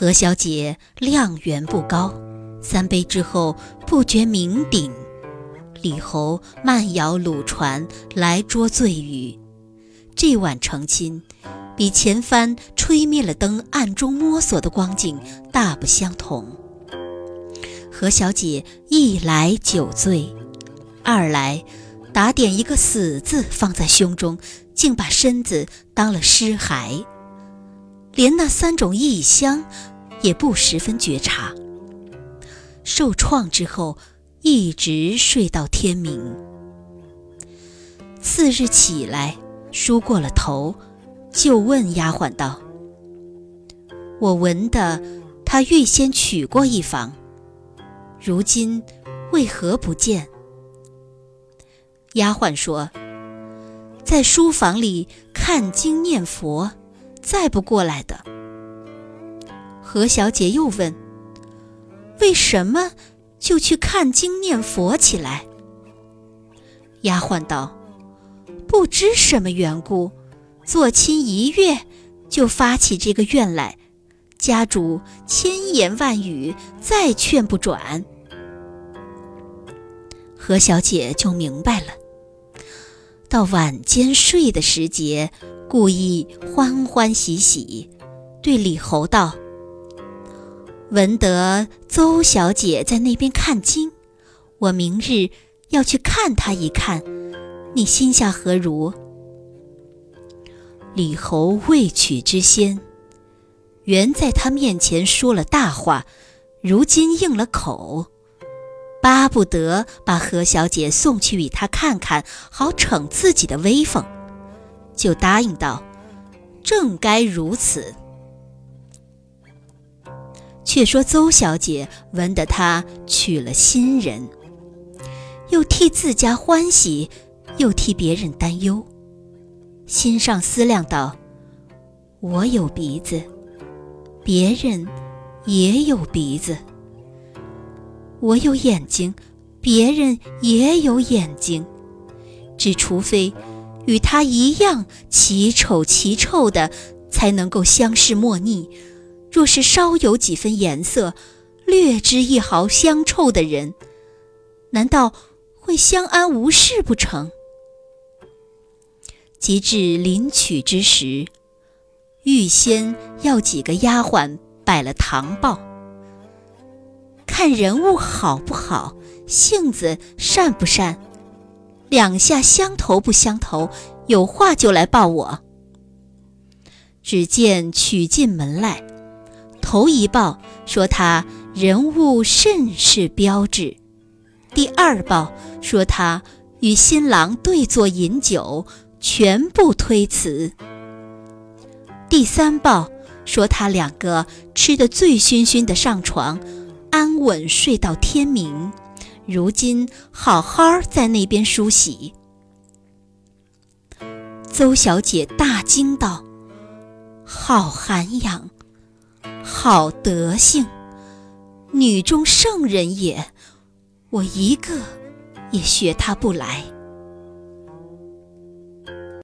何小姐量原不高，三杯之后不觉酩酊。李侯慢摇橹船来捉醉语，这晚成亲，比前番吹灭了灯暗中摸索的光景大不相同。何小姐一来酒醉，二来打点一个死字放在胸中，竟把身子当了尸骸，连那三种异香也不十分觉察。受创之后。一直睡到天明。次日起来，梳过了头，就问丫鬟道：“我闻得他预先取过一房，如今为何不见？”丫鬟说：“在书房里看经念佛，再不过来的。”何小姐又问：“为什么？”就去看经念佛起来。丫鬟道：“不知什么缘故，做亲一月，就发起这个愿来。家主千言万语，再劝不转。”何小姐就明白了。到晚间睡的时节，故意欢欢喜喜，对李侯道。闻得邹小姐在那边看经，我明日要去看她一看，你心下何如？李侯未娶之先，原在他面前说了大话，如今应了口，巴不得把何小姐送去与他看看，好逞自己的威风，就答应道：“正该如此。”却说邹小姐闻得他娶了新人，又替自家欢喜，又替别人担忧，心上思量道：“我有鼻子，别人也有鼻子；我有眼睛，别人也有眼睛。只除非与他一样奇丑奇臭的，才能够相视莫逆。”若是稍有几分颜色，略知一毫香臭的人，难道会相安无事不成？及至临娶之时，预先要几个丫鬟摆了堂报，看人物好不好，性子善不善，两下相投不相投，有话就来报我。只见娶进门来。头一报说他人物甚是标致，第二报说他与新郎对坐饮酒，全部推辞。第三报说他两个吃得醉醺醺的上床，安稳睡到天明，如今好好在那边梳洗。邹小姐大惊道：“好涵养！”好德性，女中圣人也，我一个也学他不来。